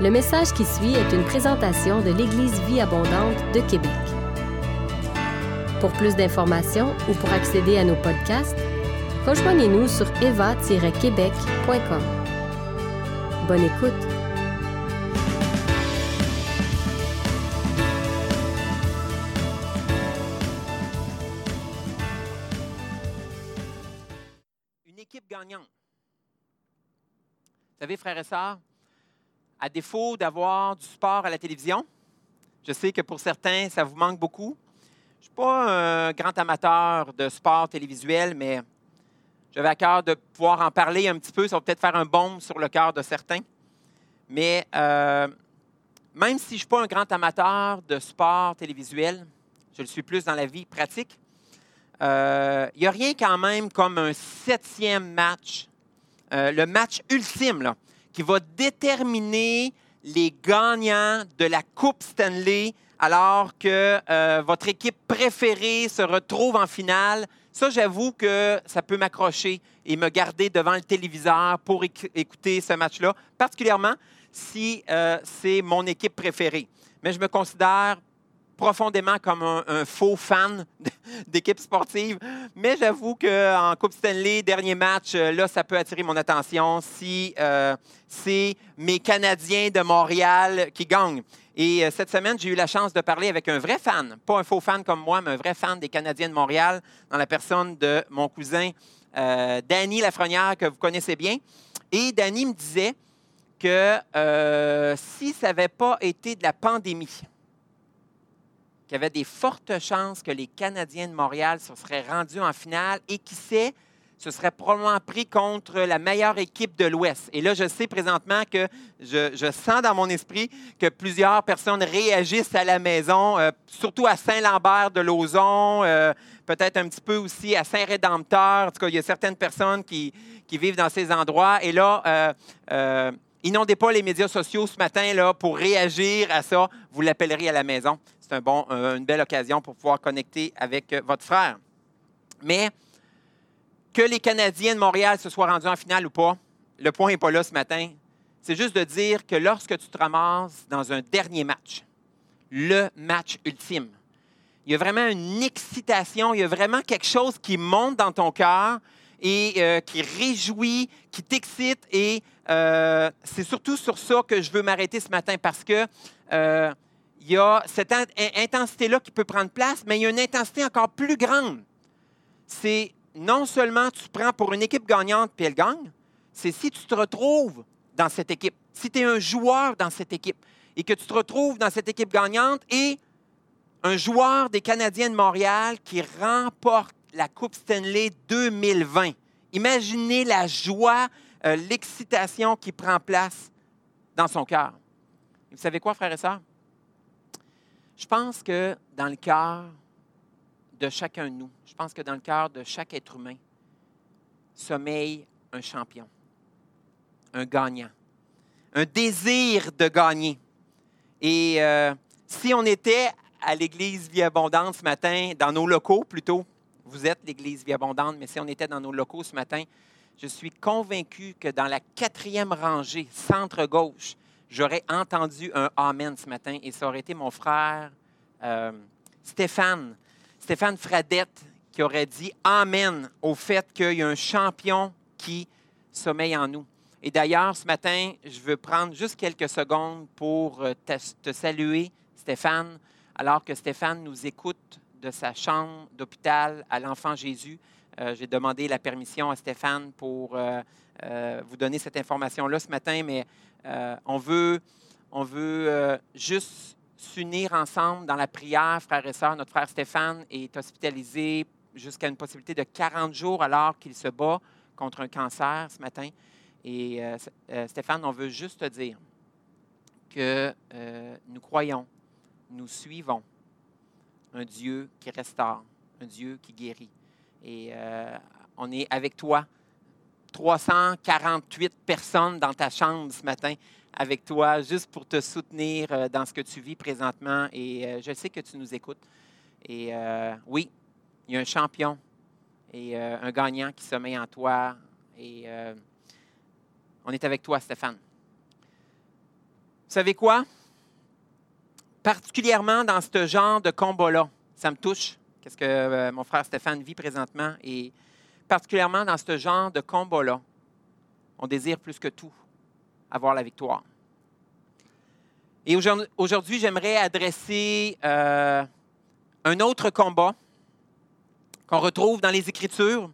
Le message qui suit est une présentation de l'Église Vie Abondante de Québec. Pour plus d'informations ou pour accéder à nos podcasts, rejoignez-nous sur eva-québec.com. Bonne écoute! Une équipe gagnante. Vous savez, frères et sœurs, à défaut d'avoir du sport à la télévision, je sais que pour certains, ça vous manque beaucoup. Je ne suis pas un grand amateur de sport télévisuel, mais j'avais à cœur de pouvoir en parler un petit peu. Ça va peut-être faire un baume sur le cœur de certains. Mais euh, même si je ne suis pas un grand amateur de sport télévisuel, je le suis plus dans la vie pratique, euh, il n'y a rien quand même comme un septième match, euh, le match ultime, là, qui va déterminer les gagnants de la Coupe Stanley alors que euh, votre équipe préférée se retrouve en finale. Ça, j'avoue que ça peut m'accrocher et me garder devant le téléviseur pour éc- écouter ce match-là, particulièrement si euh, c'est mon équipe préférée. Mais je me considère profondément comme un, faux fan d'équipe sportive. Mais j'avoue qu'en Coupe Stanley, dernier match, euh, là, ça peut attirer mon attention si euh, c'est mes Canadiens de Montréal qui gagnent. Et euh, cette semaine, j'ai eu la chance de parler avec un vrai fan, pas un faux fan comme moi, mais un vrai fan des Canadiens de Montréal, dans la personne de mon cousin Danny Lafrenière, que vous connaissez bien. Et Danny me disait que si ça n'avait pas été de la pandémie, qu'il y avait des fortes chances que les Canadiens de Montréal se seraient rendus en finale et qui sait, ce serait probablement pris contre la meilleure équipe de l'Ouest. Et là, je sais présentement que je, je sens dans mon esprit que plusieurs personnes réagissent à la maison, euh, surtout à Saint-Lambert de Lauzon, euh, peut-être un petit peu aussi à Saint-Rédempteur. En tout cas, il y a certaines personnes qui, qui vivent dans ces endroits. Et là, euh, euh, inondez pas les médias sociaux ce matin là, pour réagir à ça. Vous l'appellerez à la maison. C'est euh, une belle occasion pour pouvoir connecter avec euh, votre frère. Mais que les Canadiens de Montréal se soient rendus en finale ou pas, le point n'est pas là ce matin. C'est juste de dire que lorsque tu te ramasses dans un dernier match, le match ultime, il y a vraiment une excitation, il y a vraiment quelque chose qui monte dans ton cœur et euh, qui réjouit, qui t'excite. Et c'est surtout sur ça que je veux m'arrêter ce matin parce que il y a cette in- intensité-là qui peut prendre place, mais il y a une intensité encore plus grande. C'est non seulement tu prends pour une équipe gagnante puis elle gagne, c'est si tu te retrouves dans cette équipe, si tu es un joueur dans cette équipe et que tu te retrouves dans cette équipe gagnante et un joueur des Canadiens de Montréal qui remporte la Coupe Stanley 2020. Imaginez la joie, euh, l'excitation qui prend place dans son cœur. Vous savez quoi, frères et sœurs? Je pense que dans le cœur de chacun de nous, je pense que dans le cœur de chaque être humain, sommeille un champion, un gagnant, un désir de gagner. Et euh, si on était à l'Église Vie Abondante ce matin, dans nos locaux plutôt, vous êtes l'Église Vie Abondante, mais si on était dans nos locaux ce matin, je suis convaincu que dans la quatrième rangée, centre-gauche, j'aurais entendu un Amen ce matin et ça aurait été mon frère euh, Stéphane, Stéphane Fradette, qui aurait dit Amen au fait qu'il y a un champion qui sommeille en nous. Et d'ailleurs, ce matin, je veux prendre juste quelques secondes pour euh, te, saluer, Stéphane, alors que Stéphane nous écoute de sa chambre d'hôpital à l'Enfant Jésus. Euh, J'ai demandé la permission à Stéphane pour vous donner cette information-là ce matin, mais euh, on veut, on veut euh, juste s'unir ensemble dans la prière, frères et sœurs. Notre frère Stéphane est hospitalisé jusqu'à une possibilité de 40 jours alors qu'il se bat contre un cancer ce matin. Et euh, Stéphane, on veut juste te dire que nous croyons, nous suivons un Dieu qui restaure, un Dieu qui guérit. Et on est avec toi, 348 personnes dans ta chambre ce matin avec toi, juste pour te soutenir euh, dans ce que tu vis présentement. Et euh, je sais que tu nous écoutes. Et euh, oui, il y a un champion et un gagnant qui sommeille en toi. Et on est avec toi, Stéphane. savez quoi? Particulièrement dans ce genre de combat-là, ça me touche, qu'est-ce que mon frère Stéphane vit présentement, et particulièrement dans ce genre de combat-là, on désire plus que tout avoir la victoire. Et aujourd'hui, j'aimerais adresser euh, un autre combat qu'on retrouve dans les Écritures.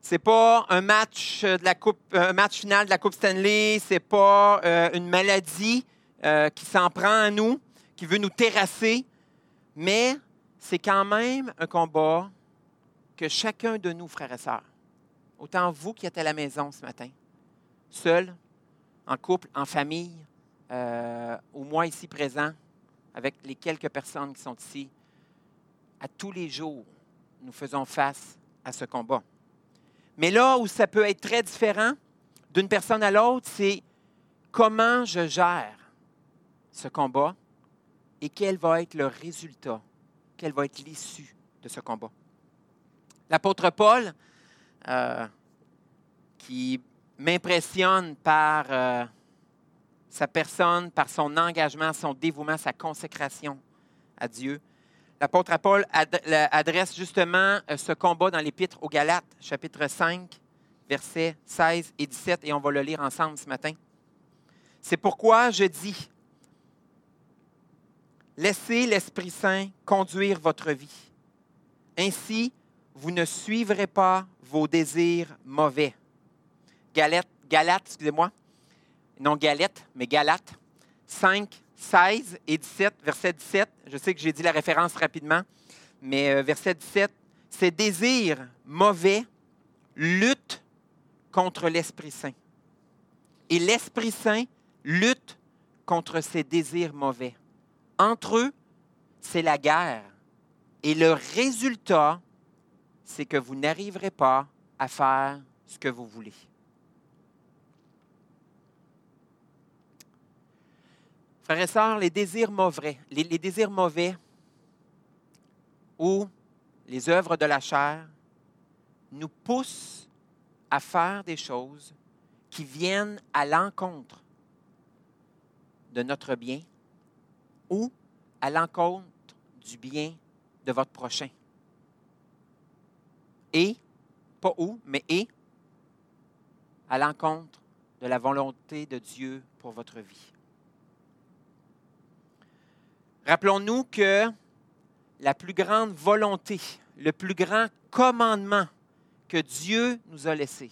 C'est pas un match final de la Coupe Stanley. C'est pas euh, une maladie euh, qui s'en prend à nous, qui veut nous terrasser, mais c'est quand même un combat que chacun de nous, frères et sœurs, autant vous qui êtes à la maison ce matin, seul, en couple, en famille, euh, ou moi ici présent, avec les quelques personnes qui sont ici, à tous les jours, nous faisons face à ce combat. Mais là où ça peut être très différent d'une personne à l'autre, c'est comment je gère ce combat et quel va être le résultat, quelle va être l'issue de ce combat. L'apôtre Paul, euh, qui m'impressionne par euh, sa personne, par son engagement, son dévouement, sa consécration à Dieu. L'apôtre Paul adresse justement euh, ce combat dans l'Épître aux Galates, chapitre 5, versets 16 et 17, et on va le lire ensemble ce matin. C'est pourquoi je dis, laissez l'Esprit Saint conduire votre vie. Ainsi, vous ne suivrez pas vos désirs mauvais. Galate, Galate excusez-moi, non Galette, mais Galate, 5, 16 et 17, verset 17. Je sais que j'ai dit la référence rapidement, mais euh, verset 17, ces désirs mauvais luttent contre l'Esprit Saint. Et l'Esprit Saint lutte contre ces désirs mauvais. Entre eux, c'est la guerre. Et le résultat, c'est que vous n'arriverez pas à faire ce que vous voulez. Frères et sœurs, les désirs mauvais, les, désirs mauvais ou les œuvres de la chair nous poussent à faire des choses qui viennent à l'encontre de notre bien ou à l'encontre du bien de votre prochain. Et, pas où, mais et, à l'encontre de la volonté de Dieu pour votre vie. Rappelons-nous que la plus grande volonté, le plus grand commandement que Dieu nous a laissé,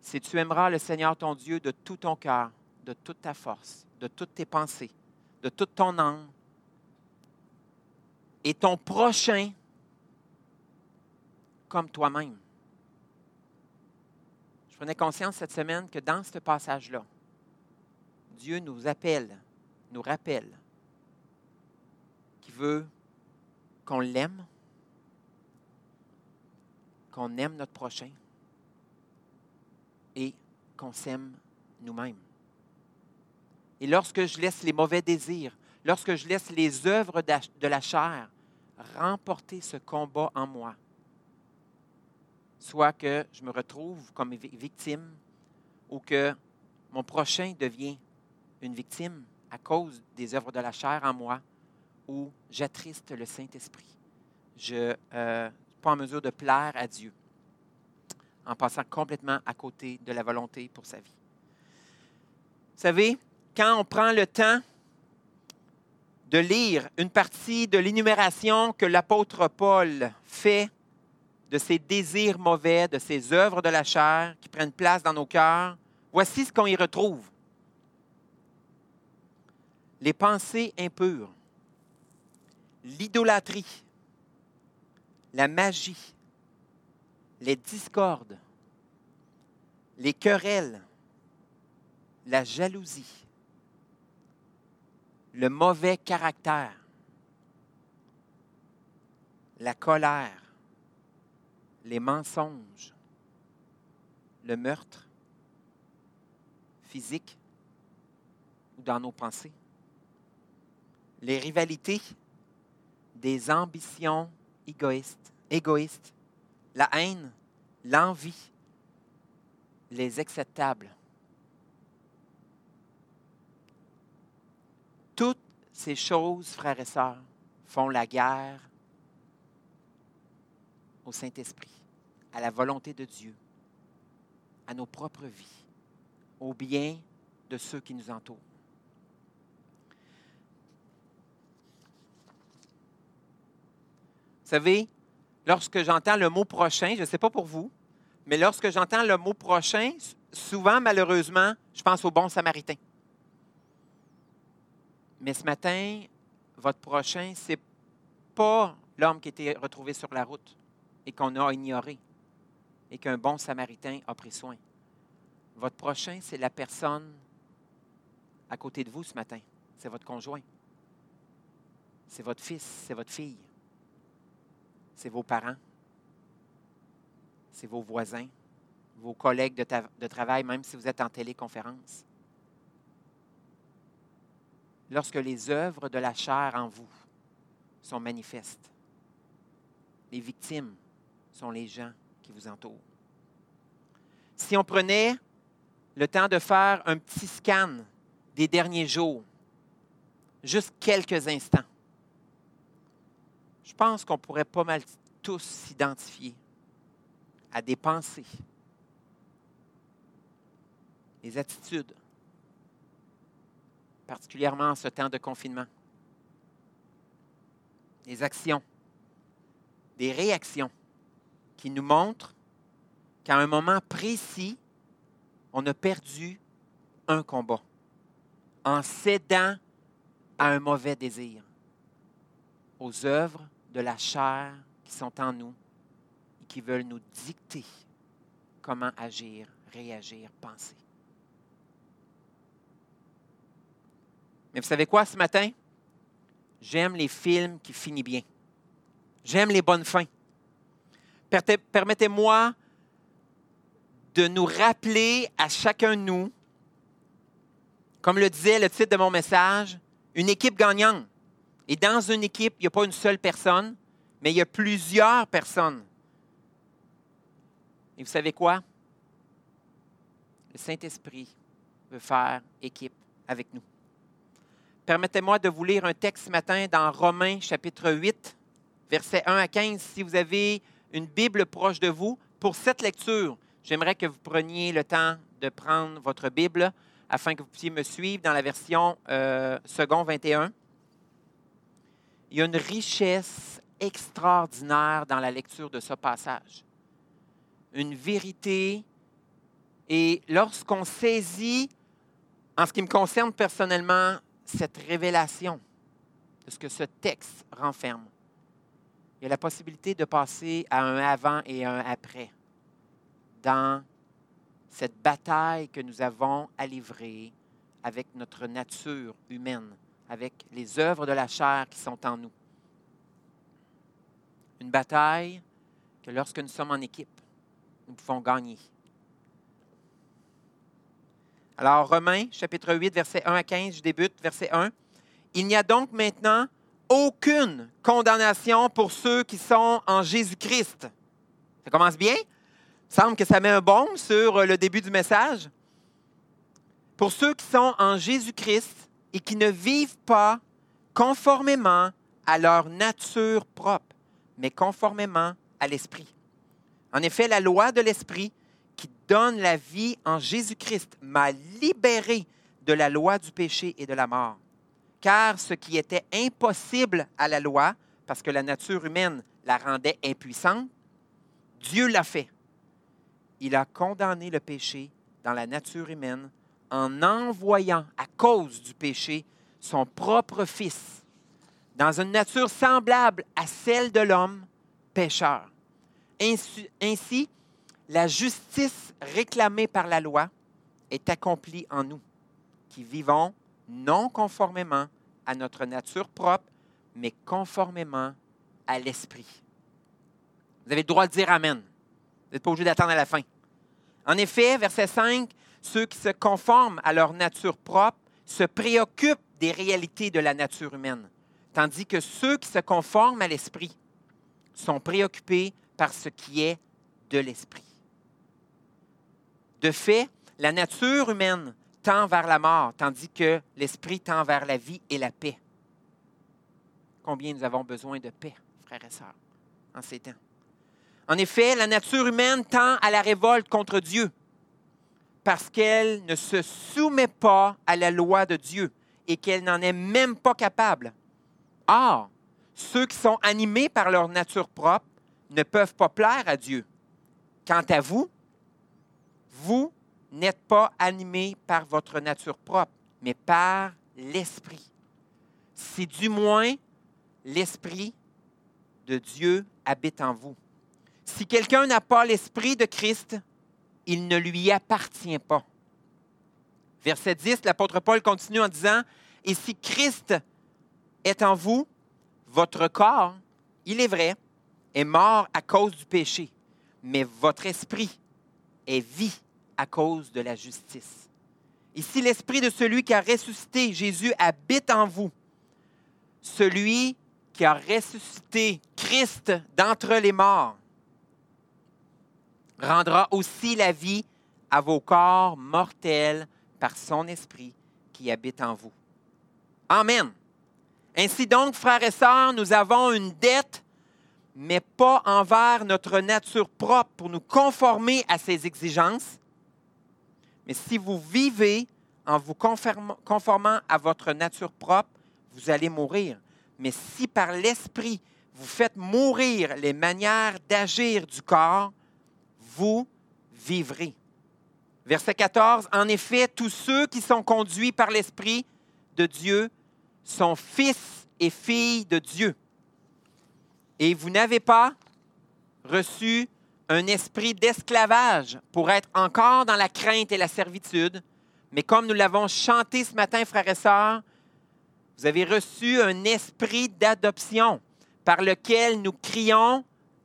c'est tu aimeras le Seigneur ton Dieu de tout ton cœur, de toute ta force, de toutes tes pensées, de toute ton âme, et ton prochain comme toi-même. Je prenais conscience cette semaine que dans ce passage-là, Dieu nous appelle, nous rappelle veut qu'on l'aime, qu'on aime notre prochain et qu'on s'aime nous-mêmes. Et lorsque je laisse les mauvais désirs, lorsque je laisse les œuvres de la chair remporter ce combat en moi, soit que je me retrouve comme victime ou que mon prochain devient une victime à cause des œuvres de la chair en moi, où j'attriste le Saint-Esprit. Je ne euh, suis pas en mesure de plaire à Dieu en passant complètement à côté de la volonté pour sa vie. Vous savez, quand on prend le temps de lire une partie de l'énumération que l'apôtre Paul fait de ses désirs mauvais, de ses œuvres de la chair qui prennent place dans nos cœurs, voici ce qu'on y retrouve. Les pensées impures, l'idolâtrie, la magie, les discordes, les querelles, la jalousie, le mauvais caractère, la colère, les mensonges, le meurtre physique ou dans nos pensées, les rivalités, des ambitions égoïstes, la haine, l'envie, les acceptables, Toutes ces choses, frères et sœurs, font la guerre au Saint-Esprit, à la volonté de Dieu, à nos propres vies, au bien de ceux qui nous entourent. Vous savez, lorsque j'entends le mot prochain, je ne sais pas pour vous, mais lorsque j'entends le mot prochain, souvent, malheureusement, je pense au bon samaritain. Mais ce matin, votre prochain, ce n'est pas l'homme qui été retrouvé sur la route et qu'on a ignoré et qu'un bon samaritain a pris soin. Votre prochain, c'est la personne à côté de vous ce matin. C'est votre conjoint. C'est votre fils, c'est votre fille. C'est vos parents. C'est vos voisins, vos collègues de, travail, même si vous êtes en téléconférence. Lorsque les œuvres de la chair en vous sont manifestes, les victimes sont les gens qui vous entourent. Si on prenait le temps de faire un petit scan des derniers jours, juste quelques instants, je pense qu'on pourrait pas mal tous s'identifier à des pensées, des attitudes, particulièrement en ce temps de confinement, des actions, des réactions qui nous montrent qu'à un moment précis, on a perdu un combat en cédant à un mauvais désir, aux œuvres de la chair qui sont en nous et qui veulent nous dicter comment agir, réagir, penser. Mais vous savez quoi ce matin? J'aime les films qui finissent bien. J'aime les bonnes fins. Permettez-moi de nous rappeler à chacun de nous, comme le disait le titre de mon message, une équipe gagnante. Et dans une équipe, il n'y a pas une seule personne, mais il y a plusieurs personnes. Et vous savez quoi? Le Saint-Esprit veut faire équipe avec nous. Permettez-moi de vous lire un texte ce matin dans Romains chapitre 8, versets 1 à 15. Si vous avez une Bible proche de vous, pour cette lecture, j'aimerais que vous preniez le temps de prendre votre Bible afin que vous puissiez me suivre dans la version euh, second 21. Il y a une richesse extraordinaire dans la lecture de ce passage. Une vérité. Et lorsqu'on saisit, en ce qui me concerne personnellement, cette révélation de ce que ce texte renferme, il y a la possibilité de passer à un avant et un après dans cette bataille que nous avons à livrer avec notre nature humaine, avec les œuvres de la chair qui sont en nous. Une bataille que lorsque nous sommes en équipe, nous pouvons gagner. Alors, Romains, chapitre 8, verset 1 à 15, je débute, verset 1. Il n'y a donc maintenant aucune condamnation pour ceux qui sont en Jésus-Christ. Ça commence bien? Il semble que ça met un bon sur le début du message. Pour ceux qui sont en Jésus-Christ et qui ne vivent pas conformément à leur nature propre, mais conformément à l'Esprit. En effet, la loi de l'Esprit qui donne la vie en Jésus-Christ m'a libéré de la loi du péché et de la mort car ce qui était impossible à la loi, parce que la nature humaine la rendait impuissante, Dieu l'a fait. Il a condamné le péché dans la nature humaine en envoyant à cause du péché son propre Fils dans une nature semblable à celle de l'homme pécheur. Ainsi, ainsi, la justice réclamée par la loi est accomplie en nous, qui vivons non conformément à notre nature propre, mais conformément à l'Esprit. Vous avez le droit de dire Amen. Vous n'êtes pas obligé d'attendre à la fin. En effet, verset 5, ceux qui se conforment à leur nature propre se préoccupent des réalités de la nature humaine, tandis que ceux qui se conforment à l'Esprit sont préoccupés par ce qui est de l'Esprit. De fait, la nature humaine tend vers la mort, tandis que l'esprit tend vers la vie et la paix. Combien nous avons besoin de paix, frères et sœurs, en ces temps? En effet, la nature humaine tend à la révolte contre Dieu parce qu'elle ne se soumet pas à la loi de Dieu et qu'elle n'en est même pas capable. Or, ceux qui sont animés par leur nature propre ne peuvent pas plaire à Dieu. Quant à vous, vous n'êtes pas animés par votre nature propre, mais par l'Esprit. Si du moins l'Esprit de Dieu habite en vous. Si quelqu'un n'a pas l'Esprit de Christ, il ne lui appartient pas. Verset 10, l'apôtre Paul continue en disant, Et si Christ est en vous, votre corps, il est vrai, est mort à cause du péché, mais votre esprit est vie à cause de la justice. Et si l'esprit de celui qui a ressuscité Jésus habite en vous, celui qui a ressuscité Christ d'entre les morts rendra aussi la vie à vos corps mortels par son esprit qui habite en vous. Amen. Ainsi donc, frères et sœurs, nous avons une dette, mais pas envers notre nature propre pour nous conformer à ses exigences. Mais si vous vivez en vous conformant à votre nature propre, vous allez mourir. Mais si par l'Esprit, vous faites mourir les manières d'agir du corps, vous vivrez. Verset 14, En effet, tous ceux qui sont conduits par l'Esprit de Dieu sont fils et filles de Dieu. Et vous n'avez pas reçu un esprit d'esclavage pour être encore dans la crainte et la servitude, mais comme nous l'avons chanté ce matin, frères et sœurs, vous avez reçu un esprit d'adoption par lequel nous crions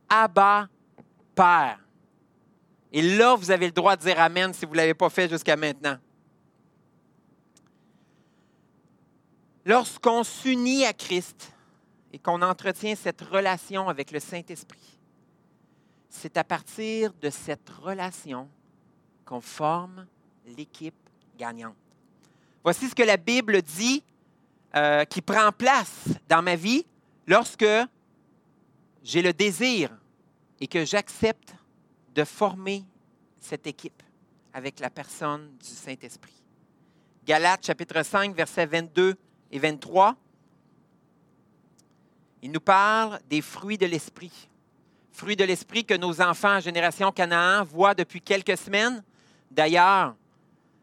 Abba, Père. Et là, vous avez le droit de dire Amen si vous ne l'avez pas fait jusqu'à maintenant. Lorsqu'on s'unit à Christ et qu'on entretient cette relation avec le Saint-Esprit, c'est à partir de cette relation qu'on forme l'équipe gagnante. Voici ce que la Bible dit euh, qui prend place dans ma vie lorsque j'ai le désir et que j'accepte de former cette équipe avec la personne du Saint-Esprit. Galates chapitre 5, versets 22 et 23, il nous parle des fruits de l'Esprit. Fruits de l'Esprit que nos enfants Génération Canaan voient depuis quelques semaines. D'ailleurs,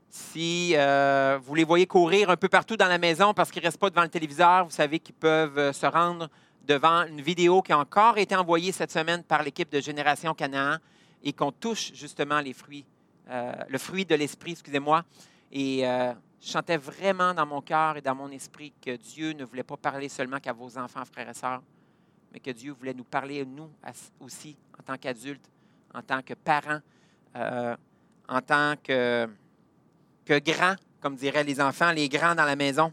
si euh, vous les voyez courir un peu partout dans la maison parce qu'ils ne restent pas devant le téléviseur, vous savez qu'ils peuvent euh, se rendre devant une vidéo qui a encore été envoyée cette semaine par l'équipe de Génération Canaan et qu'on touche justement les fruits, euh, le fruit de l'esprit, excusez-moi. Et je chantais vraiment dans mon cœur et dans mon esprit que Dieu ne voulait pas parler seulement qu'à vos enfants, frères et sœurs, mais que Dieu voulait nous parler, nous aussi, en tant qu'adultes, en tant que parents, euh, en tant que, que grands, comme diraient les enfants, les grands dans la maison.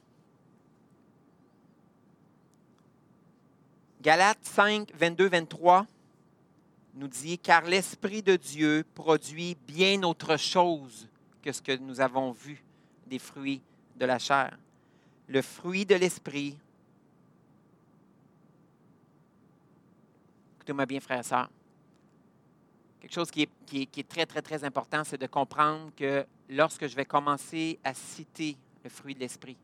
Galates 5, 22, 23 nous dit, car l'Esprit de Dieu produit bien autre chose que ce que nous avons vu des fruits de la chair. Le fruit de l'Esprit, écoutez-moi bien, frères et sœurs, quelque chose qui est, qui est, qui est très, très, très important, c'est de comprendre que lorsque je vais commencer à citer le fruit de l'Esprit,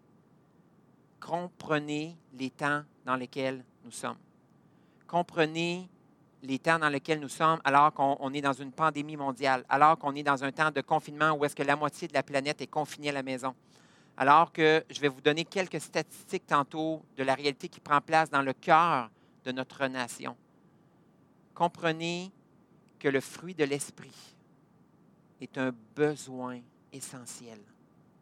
comprenez les temps dans lesquels nous sommes. Comprenez les temps dans lesquels nous sommes, alors qu'on est dans une pandémie mondiale, alors qu'on est dans un temps de confinement où est-ce que la moitié de la planète est confinée à la maison, alors que je vais vous donner quelques statistiques tantôt de la réalité qui prend place dans le cœur de notre nation. Comprenez que le fruit de l'esprit est un besoin essentiel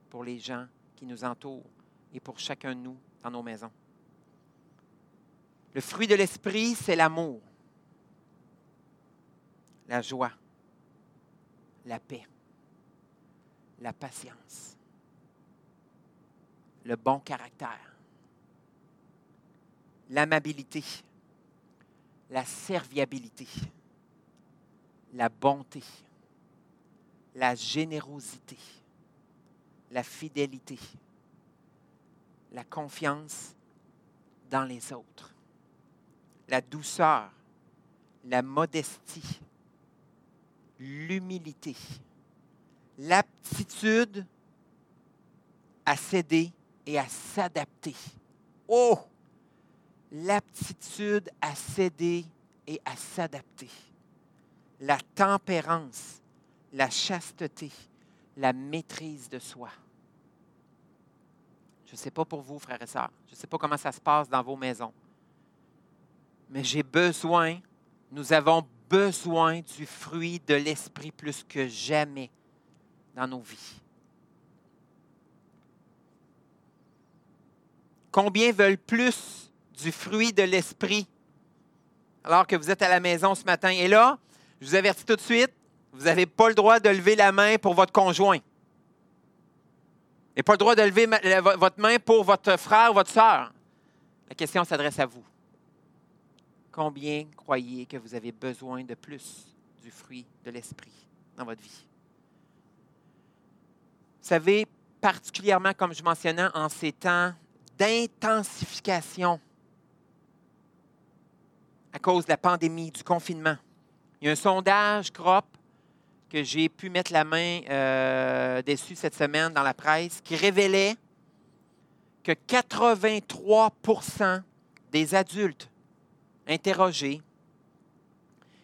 pour les gens qui nous entourent et pour chacun de nous dans nos maisons. Le fruit de l'esprit, c'est l'amour la joie, la paix, la patience, le bon caractère, l'amabilité, la serviabilité, la bonté, la générosité, la fidélité, la confiance dans les autres, la douceur, la modestie, l'humilité, l'aptitude à céder et à s'adapter. Oh! L'aptitude à céder et à s'adapter. La tempérance, la chasteté, la maîtrise de soi. Je ne sais pas pour vous, frères et sœurs. Je ne sais pas comment ça se passe dans vos maisons. Mais j'ai besoin, nous avons besoin du fruit de l'Esprit plus que jamais dans nos vies. Combien veulent plus du fruit de l'Esprit alors que vous êtes à la maison ce matin? Et là, je vous avertis tout de suite, vous n'avez pas le droit de lever la main pour votre conjoint. Et pas le droit de lever votre main pour votre frère ou votre soeur. La question s'adresse à vous. Combien croyez que vous avez besoin de plus du fruit de l'Esprit dans votre vie? Vous savez, particulièrement, comme je mentionnais, en ces temps d'intensification à cause de la pandémie, du confinement. Il y a un sondage CROP que j'ai pu mettre la main euh, dessus cette semaine dans la presse qui révélait que 83% des adultes interrogés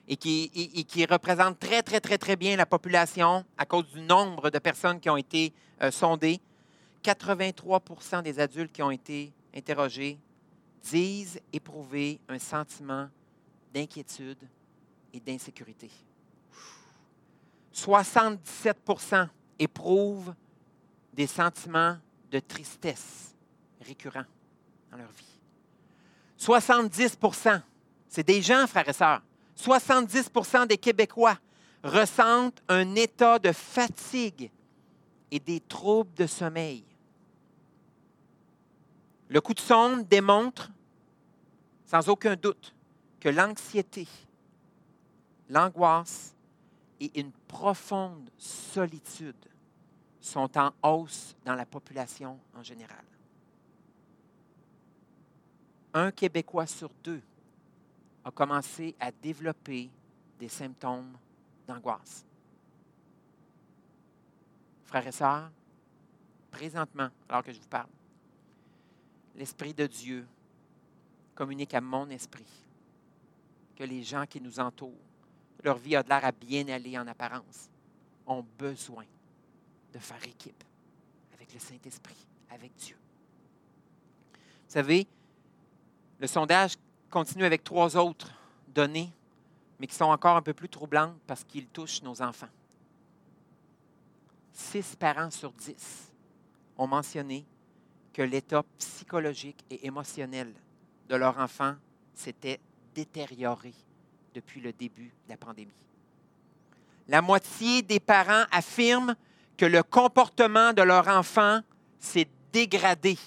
et qui, représentent très, très, très, très bien la population à cause du nombre de personnes qui ont été euh, sondées, 83% des adultes qui ont été interrogés disent éprouver un sentiment d'inquiétude et d'insécurité. 77% éprouvent des sentiments de tristesse récurrents dans leur vie. 70% c'est des gens, frères et sœurs, 70% des Québécois ressentent un état de fatigue et des troubles de sommeil. Le coup de sonde démontre, sans aucun doute, que l'anxiété, l'angoisse et une profonde solitude sont en hausse dans la population en général. Un Québécois sur deux a commencé à développer des symptômes d'angoisse. Frères et sœurs, présentement, alors que je vous parle, l'Esprit de Dieu communique à mon esprit que les gens qui nous entourent, leur vie a de l'air à bien aller en apparence, ont besoin de faire équipe avec le Saint-Esprit, avec Dieu. Vous savez, le sondage continue avec trois autres données, mais qui sont encore un peu plus troublantes parce qu'ils touchent nos enfants. Six parents sur dix ont mentionné que l'état psychologique et émotionnel de leur enfant s'était détérioré depuis le début de la pandémie. La moitié des parents affirment que le comportement de leur enfant s'est dégradé.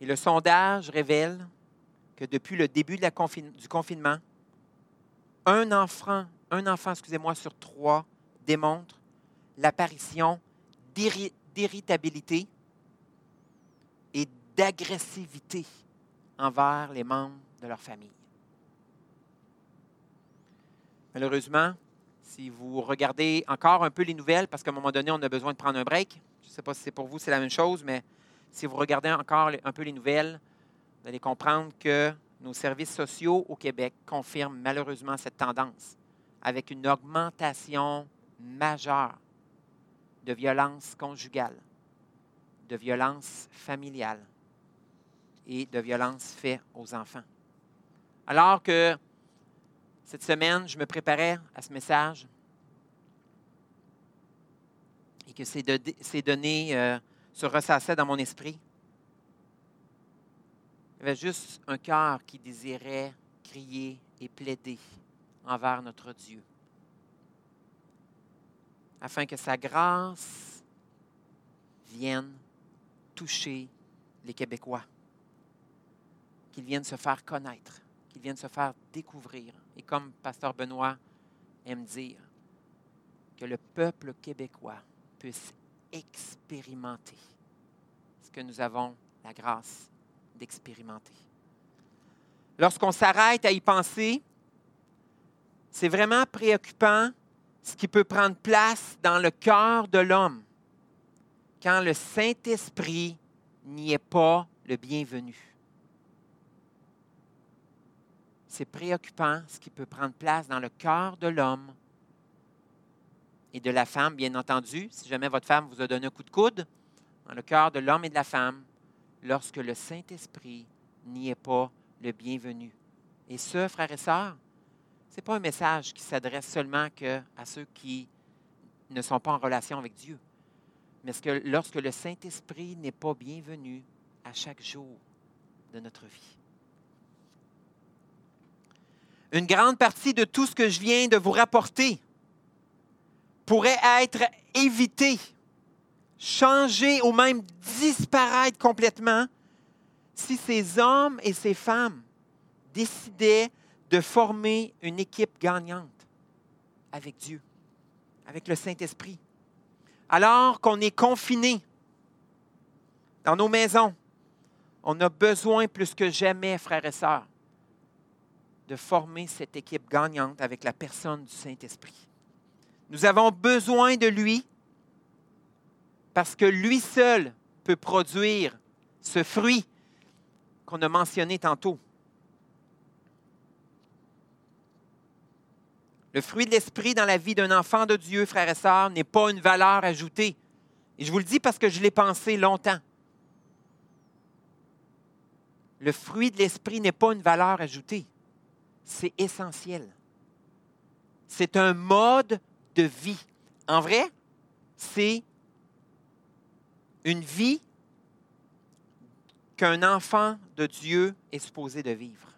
Et le sondage révèle que depuis le début du confinement, un enfant, sur trois démontre l'apparition d'irritabilité d'agressivité envers les membres de leur famille. Malheureusement, si vous regardez encore un peu les nouvelles, parce qu'à un moment donné, on a besoin de prendre un break, je ne sais pas si c'est pour vous, c'est la même chose, mais si vous regardez encore un peu les nouvelles, vous allez comprendre que nos services sociaux au Québec confirment malheureusement cette tendance, avec une augmentation majeure de violences conjugales, de violences familiales, et de violences faites aux enfants. Alors que cette semaine, je me préparais à ce message et que ces, données euh, se ressassaient dans mon esprit, il y avait juste un cœur qui désirait crier et plaider envers notre Dieu, afin que sa grâce vienne toucher les Québécois qu'ils viennent se faire connaître, qu'ils viennent se faire découvrir. Et comme Pasteur Benoît aime dire, que le peuple québécois puisse expérimenter ce que nous avons la grâce d'expérimenter. Lorsqu'on s'arrête à y penser, c'est vraiment préoccupant ce qui peut prendre place dans le cœur de l'homme quand le Saint-Esprit n'y est pas le bienvenu. C'est préoccupant ce qui peut prendre place dans le cœur de l'homme et de la femme, bien entendu. Si jamais votre femme vous a donné un coup de coude, dans le cœur de l'homme et de la femme, lorsque le Saint-Esprit n'y est pas le bienvenu. Et ce, frères et sœurs, ce n'est pas un message qui s'adresse seulement à ceux qui ne sont pas en relation avec Dieu, mais que lorsque le Saint-Esprit n'est pas bienvenu à chaque jour de notre vie. Une grande partie de tout ce que je viens de vous rapporter pourrait être évité, changé ou même disparaître complètement si ces hommes et ces femmes décidaient de former une équipe gagnante avec Dieu, avec le Saint-Esprit. Alors qu'on est confiné dans nos maisons, on a besoin plus que jamais, frères et sœurs, de former cette équipe gagnante avec la personne du Saint-Esprit. Nous avons besoin de lui parce que lui seul peut produire ce fruit qu'on a mentionné tantôt. Le fruit de l'esprit dans la vie d'un enfant de Dieu, frères et sœurs, n'est pas une valeur ajoutée. Et je vous le dis parce que je l'ai pensé longtemps. Le fruit de l'esprit n'est pas une valeur ajoutée. C'est essentiel. C'est un mode de vie. En vrai, c'est une vie qu'un enfant de Dieu est supposé de vivre.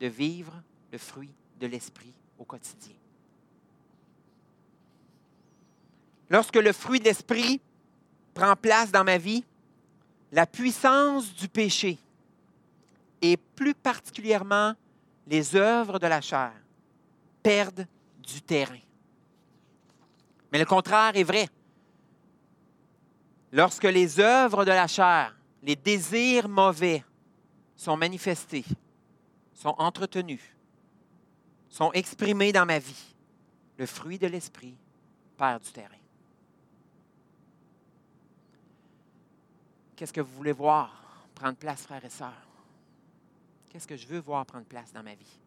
De vivre le fruit de l'esprit au quotidien. Lorsque le fruit de l'esprit prend place dans ma vie, la puissance du péché et plus particulièrement les œuvres de la chair perdent du terrain. Mais le contraire est vrai. Lorsque les œuvres de la chair les désirs mauvais sont manifestés, sont entretenus, sont exprimés dans ma vie, le fruit de l'esprit perd du terrain. Qu'est-ce que vous voulez voir? Prendre place, frères et sœurs? Qu'est-ce que je veux voir prendre place dans ma vie?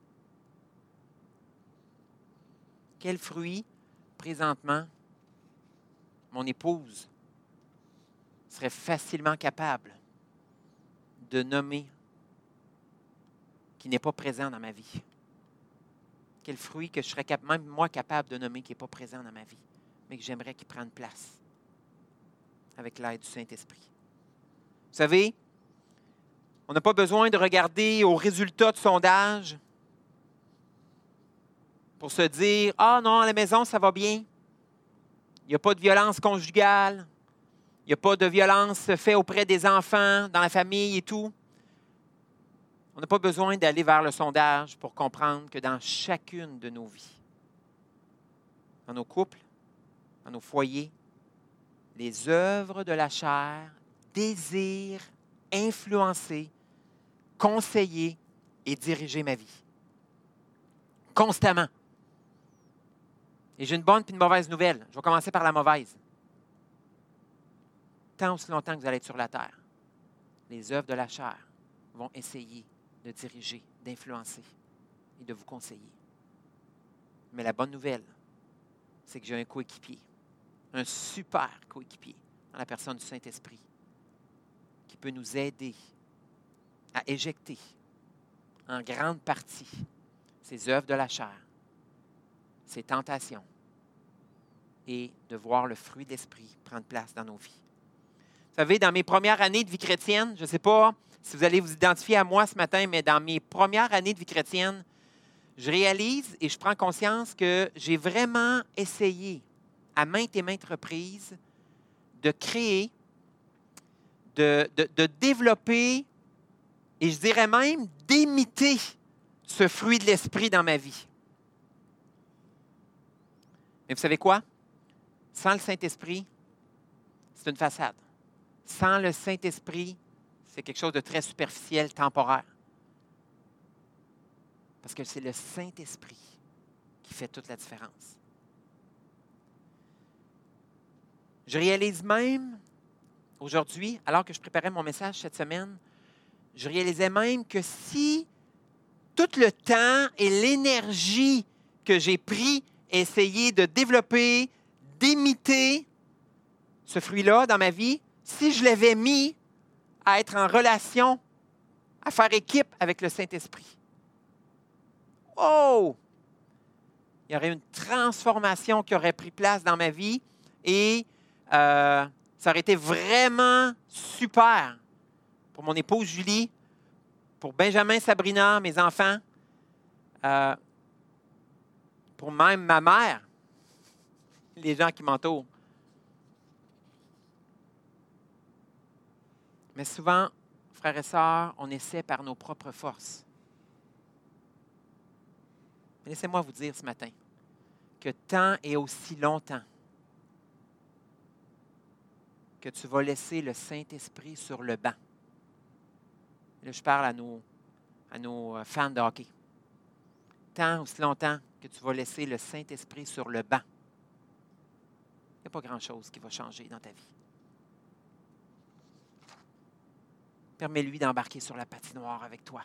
Quel fruit, présentement, mon épouse serait facilement capable de nommer qui n'est pas présent dans ma vie? Quel fruit que je serais même moi capable de nommer qui n'est pas présent dans ma vie, mais que j'aimerais qu'il prenne place avec l'aide du Saint-Esprit? Vous savez, on n'a pas besoin de regarder aux résultats de sondage pour se dire Ah non, à la maison, ça va bien. Il n'y a pas de violence conjugale. Il n'y a pas de violence faite auprès des enfants, dans la famille et tout. On n'a pas besoin d'aller vers le sondage pour comprendre que dans chacune de nos vies, dans nos couples, dans nos foyers, les œuvres de la chair désirent influencer, conseiller et diriger ma vie. Constamment. Et j'ai une bonne et une mauvaise nouvelle. Je vais commencer par la mauvaise tant aussi longtemps que vous allez être sur la terre, les œuvres de la chair vont essayer de diriger, d'influencer et de vous conseiller. Mais la bonne nouvelle, c'est que j'ai un coéquipier, un super coéquipier dans la personne du Saint-Esprit qui peut nous aider à éjecter en grande partie ces œuvres de la chair, ces tentations et de voir le fruit de l'Esprit prendre place dans nos vies. Vous savez, dans mes premières années de vie chrétienne, je ne sais pas si vous allez vous identifier à moi ce matin, mais dans mes premières années de vie chrétienne, je réalise et je prends conscience que j'ai vraiment essayé à maintes et maintes reprises de créer, de, de développer et je dirais même d'imiter ce fruit de l'esprit dans ma vie. Mais vous savez quoi? Sans le Saint-Esprit, c'est une façade. Sans le Saint-Esprit, c'est quelque chose de très superficiel, temporaire. Parce que c'est le Saint-Esprit qui fait toute la différence. Je réalise même aujourd'hui, alors que je préparais mon message cette semaine, je réalisais même que si tout le temps et l'énergie que j'ai pris à essayer de développer, d'imiter ce fruit-là dans ma vie, si je l'avais mis à être en relation, à faire équipe avec le Saint-Esprit, oh! Il y aurait une transformation qui aurait pris place dans ma vie et euh, ça aurait été vraiment super pour mon épouse Julie, pour Benjamin, Sabrina, mes enfants, euh, pour même ma mère, les gens qui m'entourent. Mais souvent, frères et sœurs, on essaie par nos propres forces. Laissez-moi vous dire ce matin que tant et aussi longtemps que tu vas laisser le Saint-Esprit sur le banc. Là, je parle à nos, à nos euh, fans de hockey. Tant aussi longtemps que tu vas laisser le Saint-Esprit sur le banc, il n'y a pas grand-chose qui va changer dans ta vie. Permets-lui d'embarquer sur la patinoire avec toi.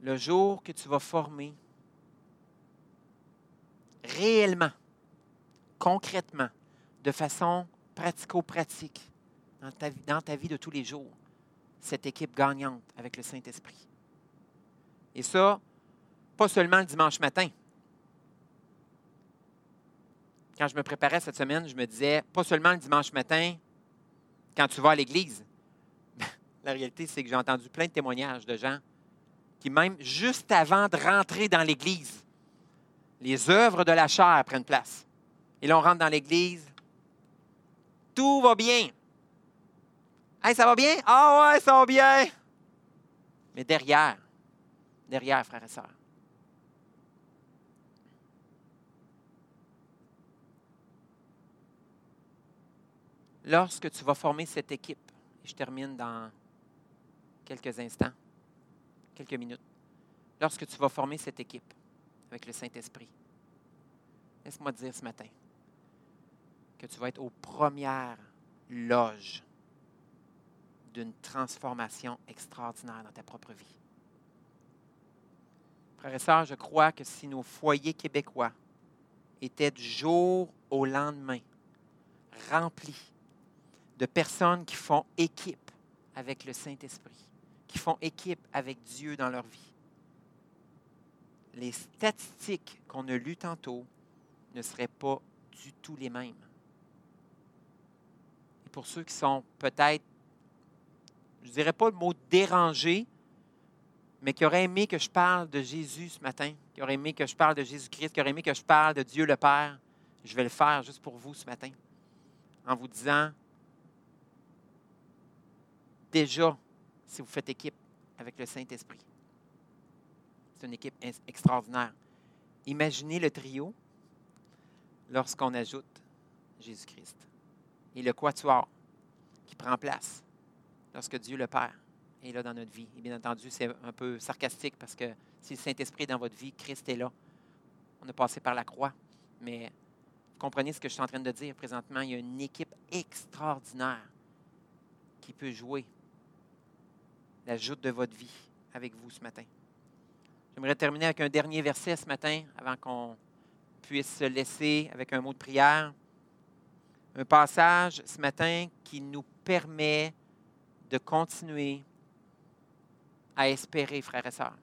Le jour que tu vas former réellement, concrètement, de façon pratico-pratique dans ta, dans ta vie de tous les jours, cette équipe gagnante avec le Saint-Esprit. Et ça, pas seulement le dimanche matin. Quand je me préparais cette semaine, je me disais, pas seulement le dimanche matin, quand tu vas à l'église. La réalité, c'est que j'ai entendu plein de témoignages de gens qui, même juste avant de rentrer dans l'église, les œuvres de la chair prennent place. Et là, on rentre dans l'Église. Tout va bien. Hey, ça va bien? Ah ouais, ça va bien. Mais derrière, derrière, frères et sœurs, lorsque tu vas former cette équipe, et je termine dans quelques instants, quelques minutes, lorsque tu vas former cette équipe, avec le Saint-Esprit. Laisse-moi te dire ce matin que tu vas être aux premières loges d'une transformation extraordinaire dans ta propre vie. Frères et sœurs, je crois que si nos foyers québécois étaient du jour au lendemain remplis de personnes qui font équipe avec le Saint-Esprit, qui font équipe avec Dieu dans leur vie, les statistiques qu'on a lues tantôt ne seraient pas du tout les mêmes. Pour ceux qui sont peut-être, je ne dirais pas le mot dérangé, mais qui auraient aimé que je parle de Jésus ce matin, qui auraient aimé que je parle de Jésus-Christ, qui auraient aimé que je parle de Dieu le Père, je vais le faire juste pour vous ce matin, en vous disant, déjà, si vous faites équipe avec le Saint-Esprit, c'est une équipe extraordinaire. Imaginez le trio lorsqu'on ajoute Jésus-Christ et le quatuor qui prend place lorsque Dieu le Père est là dans notre vie. Et bien entendu, c'est un peu sarcastique parce que si le Saint-Esprit est dans votre vie, Christ est là. On a passé par la croix, mais vous comprenez ce que je suis en train de dire présentement. Il y a une équipe extraordinaire qui peut jouer la joute de votre vie avec vous ce matin. J'aimerais terminer avec un dernier verset ce matin avant qu'on puisse se laisser avec un mot de prière. Un passage ce matin qui nous permet de continuer à espérer, frères et sœurs.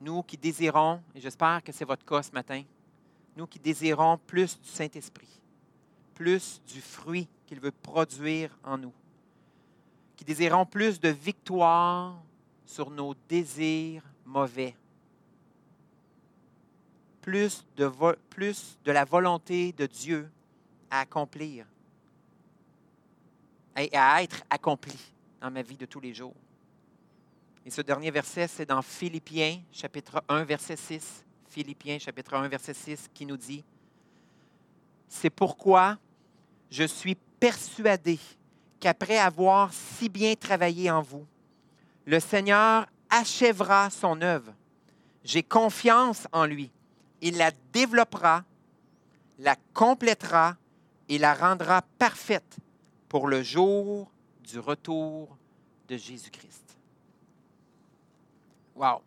Nous qui désirons, et j'espère que c'est votre cas ce matin, nous qui désirons plus du Saint-Esprit, plus du fruit qu'il veut produire en nous, qui désirons plus de victoire sur nos désirs mauvais. Plus de, plus de la volonté de Dieu à accomplir et à être accompli dans ma vie de tous les jours. Et ce dernier verset, c'est dans Philippiens, chapitre 1, verset 6. Philippiens, chapitre 1, verset 6, qui nous dit, C'est pourquoi je suis persuadé qu'après avoir si bien travaillé en vous, le Seigneur achèvera son œuvre. J'ai confiance en lui. Il la développera, la complétera et la rendra parfaite pour le jour du retour de Jésus-Christ. Wow!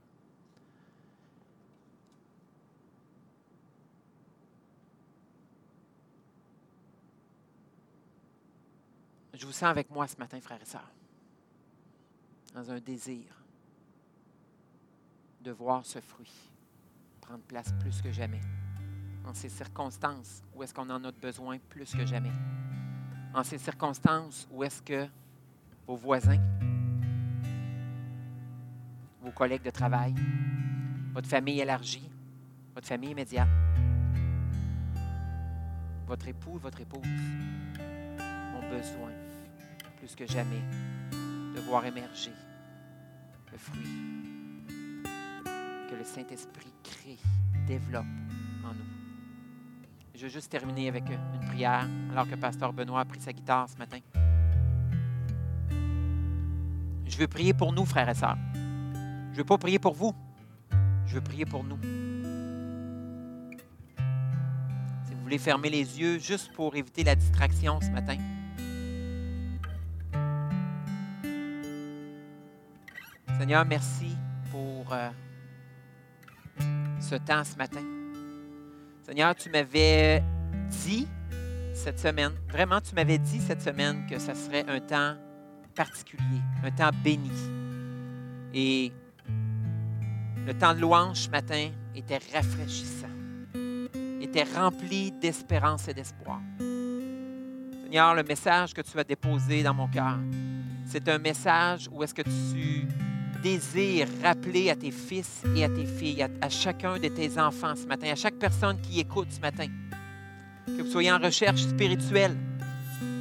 Je vous sens avec moi ce matin, frères et sœurs, dans un désir de voir ce fruit prendre place plus que jamais. En ces circonstances où est-ce qu'on en a besoin plus que jamais? En ces circonstances où est-ce que vos voisins, vos collègues de travail, votre famille élargie, votre famille immédiate, votre époux, votre épouse ont besoin plus que jamais de voir émerger le fruit que le Saint-Esprit crée, développe en nous. Je vais juste terminer avec une prière alors que Pasteur Benoît a pris sa guitare ce matin. Je veux prier pour nous, frères et sœurs. Je ne veux pas prier pour vous. Je veux prier pour nous. Si vous voulez fermer les yeux juste pour éviter la distraction ce matin. Seigneur, merci pour euh, ce temps ce matin. Seigneur, tu m'avais dit cette semaine, vraiment, tu m'avais dit cette semaine que ce serait un temps particulier, un temps béni. Et le temps de louange ce matin était rafraîchissant, était rempli d'espérance et d'espoir. Seigneur, le message que tu as déposé dans mon cœur, c'est un message où est-ce que tu désires rappeler à tes fils et à tes filles, à, chacun de tes enfants ce matin, à chaque personne qui écoute ce matin, que vous soyez en recherche spirituelle,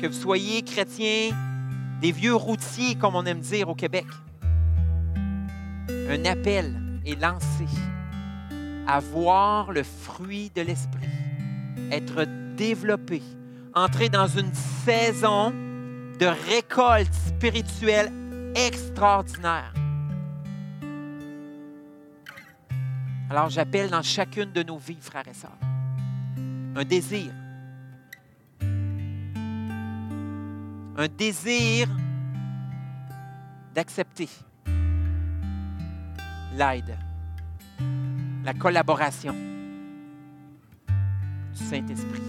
que vous soyez chrétiens, des vieux routiers, comme on aime dire au Québec. Un appel est lancé à voir le fruit de l'Esprit, être développé, entrer dans une saison de récolte spirituelle extraordinaire. Alors j'appelle dans chacune de nos vies, frères et sœurs, un désir. Un désir d'accepter l'aide, la collaboration du Saint-Esprit.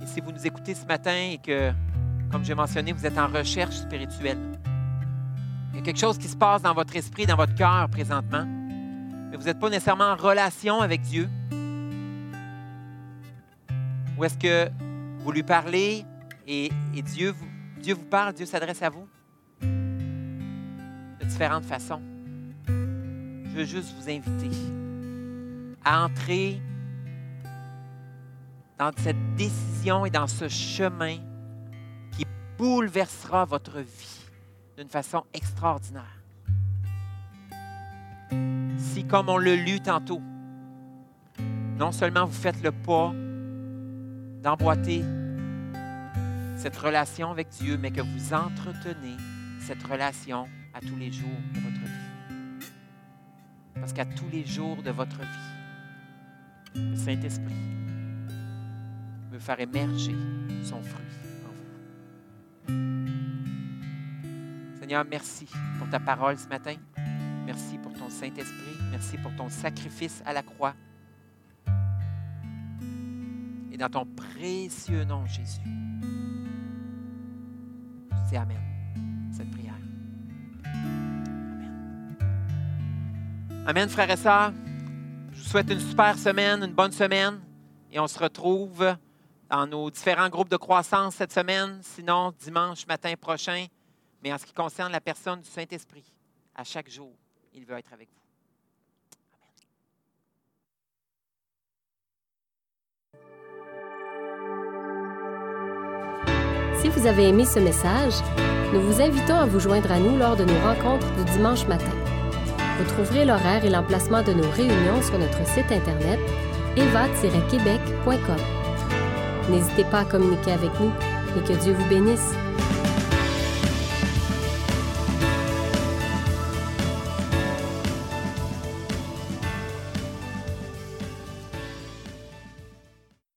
Et si vous nous écoutez ce matin et que, comme j'ai mentionné, vous êtes en recherche spirituelle, il y a quelque chose qui se passe dans votre esprit, dans votre cœur présentement. Mais vous n'êtes pas nécessairement en relation avec Dieu. Ou est-ce que vous lui parlez et, Dieu, Dieu vous parle, Dieu s'adresse à vous? De différentes façons? Je veux juste vous inviter à entrer dans cette décision et dans ce chemin qui bouleversera votre vie d'une façon extraordinaire. Si, comme on l'a lu tantôt, non seulement vous faites le pas d'emboîter cette relation avec Dieu, mais que vous entretenez cette relation à tous les jours de votre vie. Parce qu'à tous les jours de votre vie, le Saint-Esprit veut faire émerger son fruit. Merci pour ta parole ce matin. Merci pour ton Saint-Esprit. Merci pour ton sacrifice à la croix. Et dans ton précieux nom, Jésus, dis Amen, cette prière. Amen. Amen, frères et sœurs. Je vous souhaite une super semaine, une bonne semaine. Et on se retrouve dans nos différents groupes de croissance cette semaine. Sinon, dimanche matin prochain, mais en ce qui concerne la personne du Saint-Esprit, à chaque jour, il veut être avec vous. Si vous avez aimé ce message, nous vous invitons à vous joindre à nous lors de nos rencontres du dimanche matin. Vous trouverez l'horaire et l'emplacement de nos réunions sur notre site internet eva-québec.com. N'hésitez pas à communiquer avec nous et que Dieu vous bénisse.